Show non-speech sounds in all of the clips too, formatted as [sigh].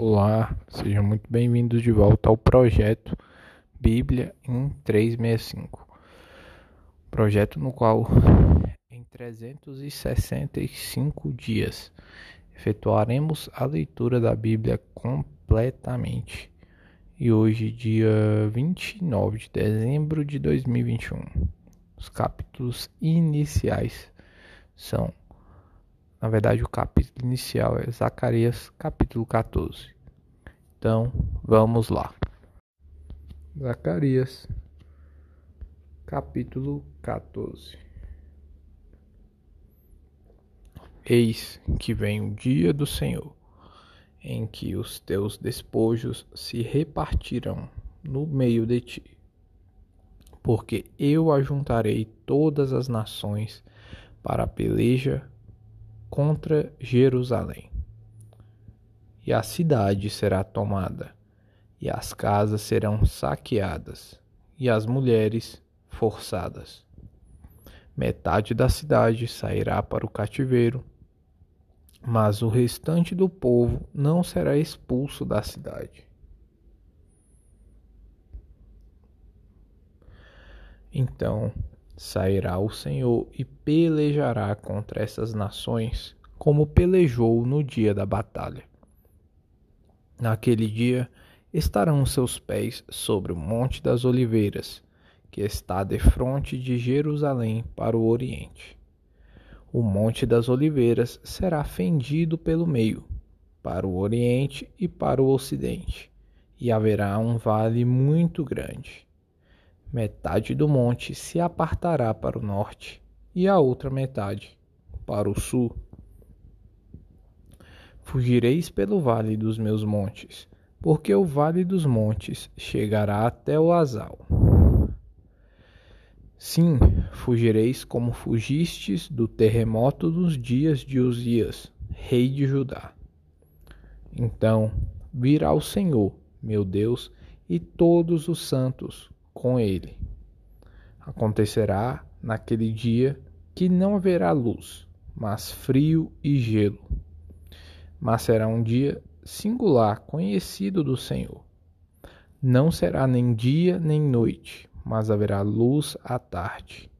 Olá, sejam muito bem-vindos de volta ao projeto Bíblia em 365. Projeto no qual, em 365 dias, efetuaremos a leitura da Bíblia completamente. E hoje, dia 29 de dezembro de 2021, os capítulos iniciais são na verdade, o capítulo inicial é Zacarias, capítulo 14. Então, vamos lá. Zacarias, capítulo 14. Eis que vem o dia do Senhor, em que os teus despojos se repartirão no meio de ti. Porque eu ajuntarei todas as nações para a peleja contra Jerusalém. E a cidade será tomada, e as casas serão saqueadas, e as mulheres forçadas. Metade da cidade sairá para o cativeiro, mas o restante do povo não será expulso da cidade. Então Sairá o Senhor e pelejará contra essas nações, como pelejou no dia da batalha. Naquele dia estarão seus pés sobre o Monte das Oliveiras, que está defronte de Jerusalém para o oriente. O Monte das Oliveiras será fendido pelo meio, para o oriente e para o ocidente, e haverá um vale muito grande metade do monte se apartará para o norte e a outra metade para o sul. Fugireis pelo vale dos meus montes, porque o vale dos montes chegará até o Azal. Sim, fugireis como fugistes do terremoto dos dias de Uzias, rei de Judá. Então virá o Senhor, meu Deus, e todos os santos com ele. Acontecerá naquele dia que não haverá luz, mas frio e gelo. Mas será um dia singular, conhecido do Senhor. Não será nem dia nem noite, mas haverá luz à tarde.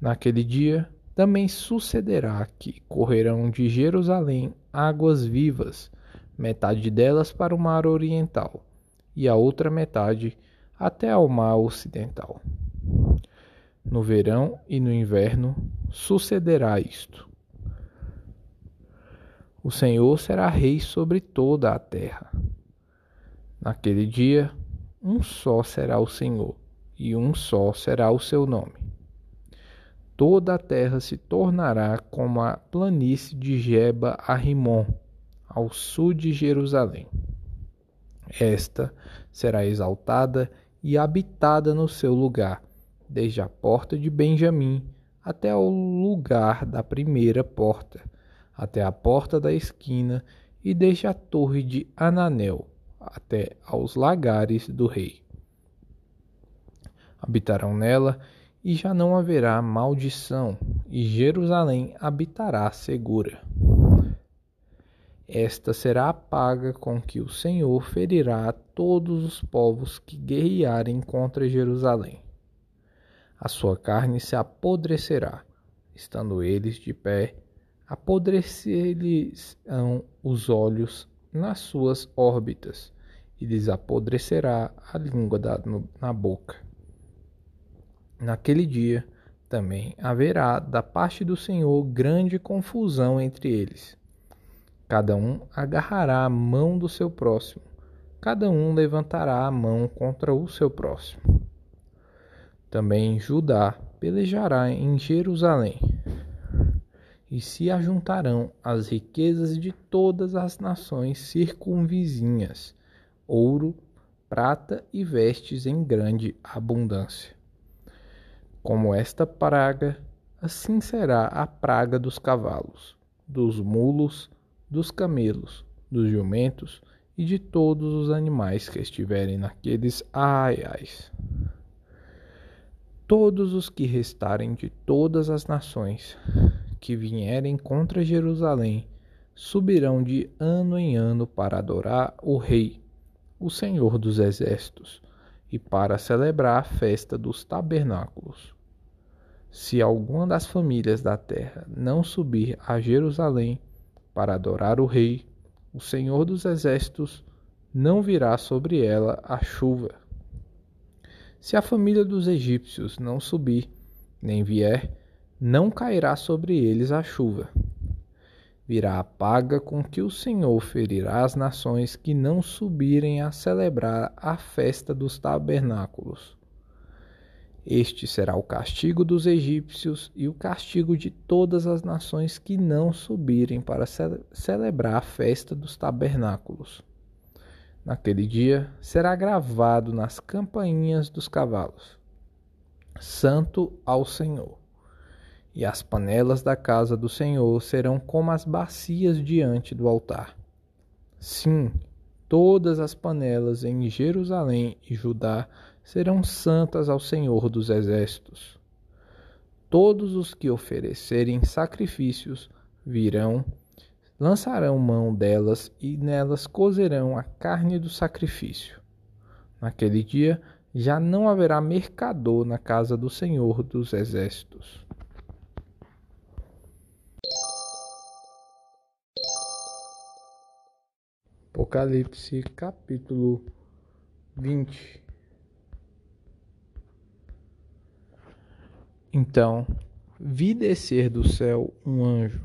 Naquele dia também sucederá que correrão de Jerusalém águas vivas, metade delas para o mar oriental, e a outra metade até ao mar ocidental. No verão e no inverno sucederá isto. O Senhor será rei sobre toda a terra. Naquele dia, um só será o Senhor, e um só será o seu nome. Toda a terra se tornará como a planície de Jeba a Rimon, ao sul de Jerusalém. Esta será exaltada e habitada no seu lugar, desde a porta de Benjamim até o lugar da primeira porta, até a porta da esquina e desde a torre de Ananel até aos lagares do rei. Habitarão nela e já não haverá maldição, e Jerusalém habitará segura. Esta será a paga com que o Senhor ferirá a todos os povos que guerrearem contra Jerusalém. A sua carne se apodrecerá, estando eles de pé, apodrecer-lhes-ão os olhos nas suas órbitas, e lhes apodrecerá a língua na boca. Naquele dia também haverá da parte do Senhor grande confusão entre eles Cada um agarrará a mão do seu próximo, cada um levantará a mão contra o seu próximo. Também Judá pelejará em Jerusalém, e se ajuntarão as riquezas de todas as nações circunvizinhas, ouro, prata e vestes em grande abundância. Como esta praga, assim será a praga dos cavalos, dos mulos, dos camelos, dos jumentos e de todos os animais que estiverem naqueles arraiais. Todos os que restarem de todas as nações que vierem contra Jerusalém subirão de ano em ano para adorar o Rei, o Senhor dos Exércitos, e para celebrar a festa dos tabernáculos. Se alguma das famílias da terra não subir a Jerusalém para adorar o Rei, o Senhor dos Exércitos, não virá sobre ela a chuva. Se a família dos egípcios não subir, nem vier, não cairá sobre eles a chuva. Virá a paga com que o Senhor ferirá as nações que não subirem a celebrar a festa dos tabernáculos. Este será o castigo dos egípcios e o castigo de todas as nações que não subirem para ce celebrar a festa dos tabernáculos. Naquele dia será gravado nas campainhas dos cavalos: Santo ao Senhor. E as panelas da casa do Senhor serão como as bacias diante do altar. Sim, todas as panelas em Jerusalém e Judá serão santas ao Senhor dos Exércitos. Todos os que oferecerem sacrifícios virão, lançarão mão delas e nelas cozerão a carne do sacrifício. Naquele dia já não haverá mercador na casa do Senhor dos Exércitos. Apocalipse capítulo 20 Então vi descer do céu um anjo.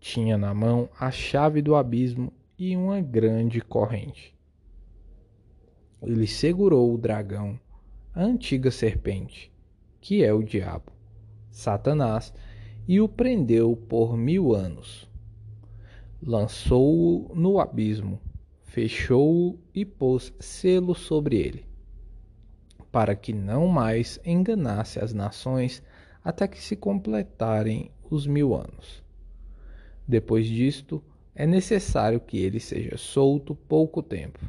Tinha na mão a chave do abismo e uma grande corrente. Ele segurou o dragão, a antiga serpente, que é o diabo, Satanás, e o prendeu por mil anos. Lançou-o no abismo, fechou-o e pôs selo sobre ele para que não mais enganasse as nações até que se completarem os mil anos. Depois disto, é necessário que ele seja solto pouco tempo.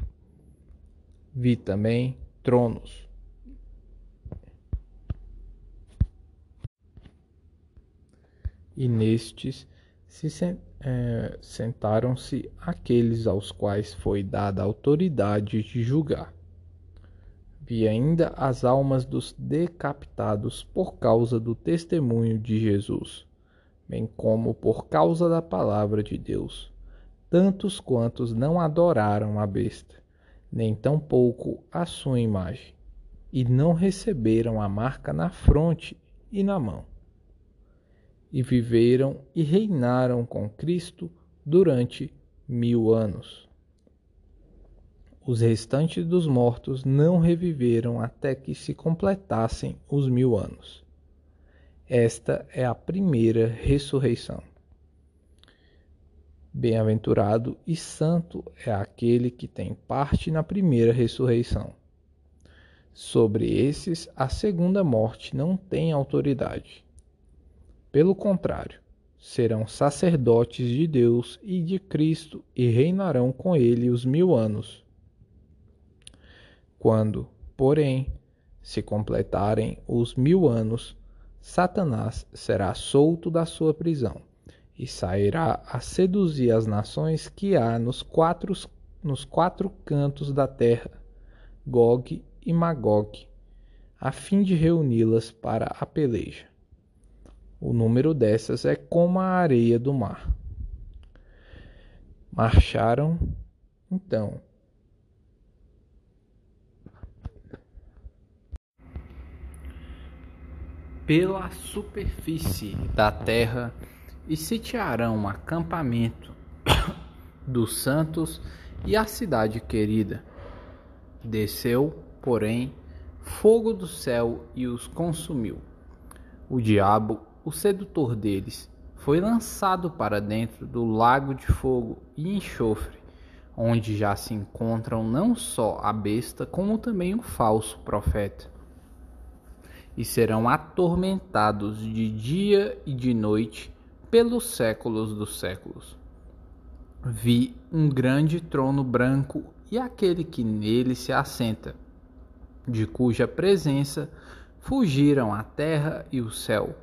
Vi também tronos. E nestes se é, sentaram-se aqueles aos quais foi dada a autoridade de julgar Vi ainda as almas dos decapitados por causa do testemunho de Jesus, bem como por causa da palavra de Deus, tantos quantos não adoraram a besta, nem tampouco a sua imagem, e não receberam a marca na fronte e na mão. E viveram e reinaram com Cristo durante mil anos. Os restantes dos mortos não reviveram até que se completassem os mil anos. Esta é a primeira ressurreição. Bem-aventurado e santo é aquele que tem parte na primeira ressurreição. Sobre esses, a segunda morte não tem autoridade. Pelo contrário, serão sacerdotes de Deus e de Cristo e reinarão com ele os mil anos. Quando, porém, se completarem os mil anos, Satanás será solto da sua prisão e sairá a seduzir as nações que há nos quatro, nos quatro cantos da terra, Gog e Magog, a fim de reuni-las para a peleja. O número dessas é como a areia do mar. Marcharam, então, pela superfície da terra e sitiarão um acampamento [coughs] dos santos e a cidade querida. Desceu, porém, fogo do céu e os consumiu. O diabo, o sedutor deles, foi lançado para dentro do lago de fogo e enxofre, onde já se encontram não só a besta, como também o falso profeta e serão atormentados de dia e de noite pelos séculos dos séculos. Vi um grande trono branco e aquele que nele se assenta, de cuja presença fugiram a terra e o céu,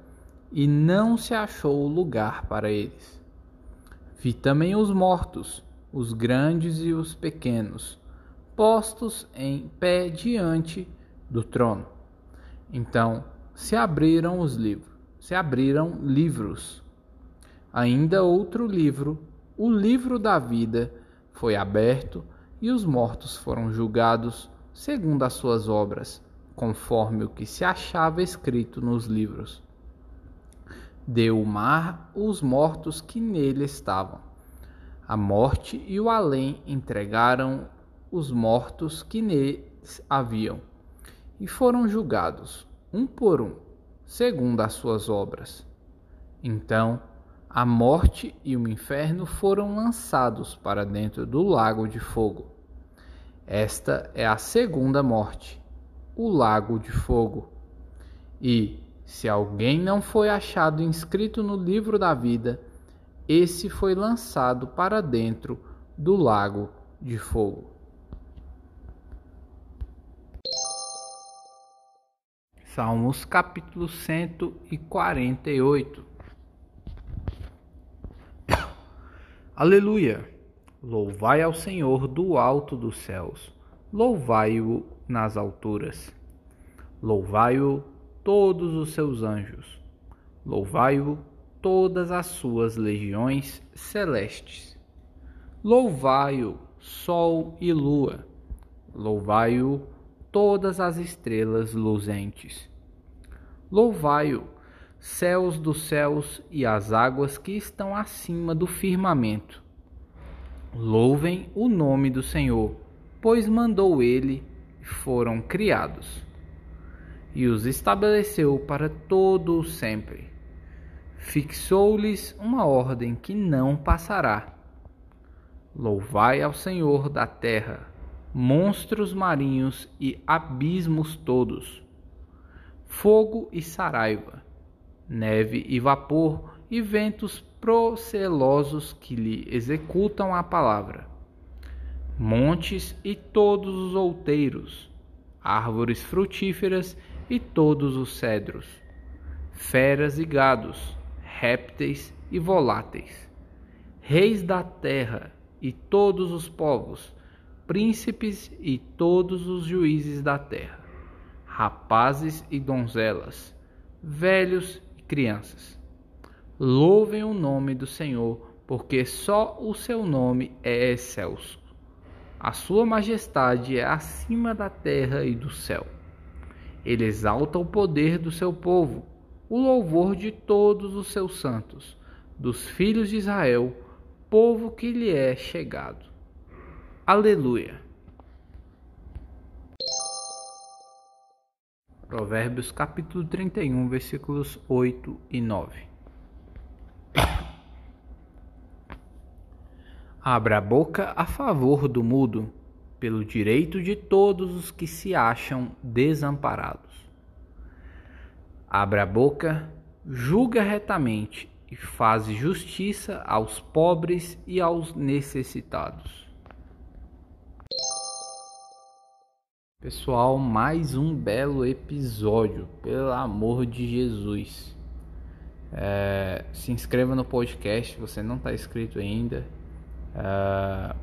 e não se achou lugar para eles. Vi também os mortos, os grandes e os pequenos, postos em pé diante do trono. Então se abriram os livros, se abriram livros. Ainda outro livro, o livro da vida, foi aberto e os mortos foram julgados segundo as suas obras, conforme o que se achava escrito nos livros. Deu o mar os mortos que nele estavam. A morte e o além entregaram os mortos que neles haviam, e foram julgados, um por um, segundo as suas obras. Então a morte e o inferno foram lançados para dentro do lago de fogo. Esta é a segunda morte, o lago de fogo. E, se alguém não foi achado inscrito no livro da vida, esse foi lançado para dentro do lago de fogo. Salmos capítulo 148 Aleluia! Louvai ao Senhor do alto dos céus, louvai-o nas alturas. Louvai-o todos os seus anjos, louvai-o todas as suas legiões celestes. Louvai-o sol e lua, louvai-o todas as estrelas luzentes. Louvai-o céus dos céus e as águas que estão acima do firmamento. Louvem o nome do Senhor, pois mandou ele e foram criados, e os estabeleceu para todo o sempre. Fixou-lhes uma ordem que não passará. Louvai ao Senhor da terra, monstros marinhos e abismos todos, fogo e saraiva neve e vapor, e ventos procelosos que lhe executam a palavra. Montes e todos os outeiros, árvores frutíferas e todos os cedros, feras e gados, répteis e voláteis, reis da terra e todos os povos, príncipes e todos os juízes da terra, rapazes e donzelas, velhos crianças. Louvem o nome do Senhor, porque só o seu nome é excelso. A sua majestade é acima da terra e do céu. Ele exalta o poder do seu povo, o louvor de todos os seus santos, dos filhos de Israel, povo que lhe é chegado. Aleluia. Provérbios capítulo 31, versículos 8 e 9. Abra a boca a favor do mudo, pelo direito de todos os que se acham desamparados. Abra a boca, julga retamente e faz justiça aos pobres e aos necessitados. Pessoal, mais um belo episódio, pelo amor de Jesus. É, se inscreva no podcast, você não está inscrito ainda. É,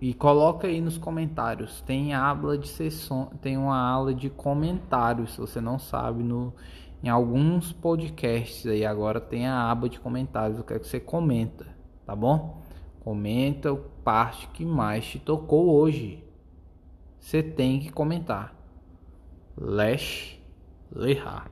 e coloca aí nos comentários. Tem aula de sessão, tem uma aula de comentários, se você não sabe, no, em alguns podcasts aí agora tem a aba de comentários. Eu quero que você comenta, tá bom? Comenta a parte que mais te tocou hoje você tem que comentar. Lesh Lehar.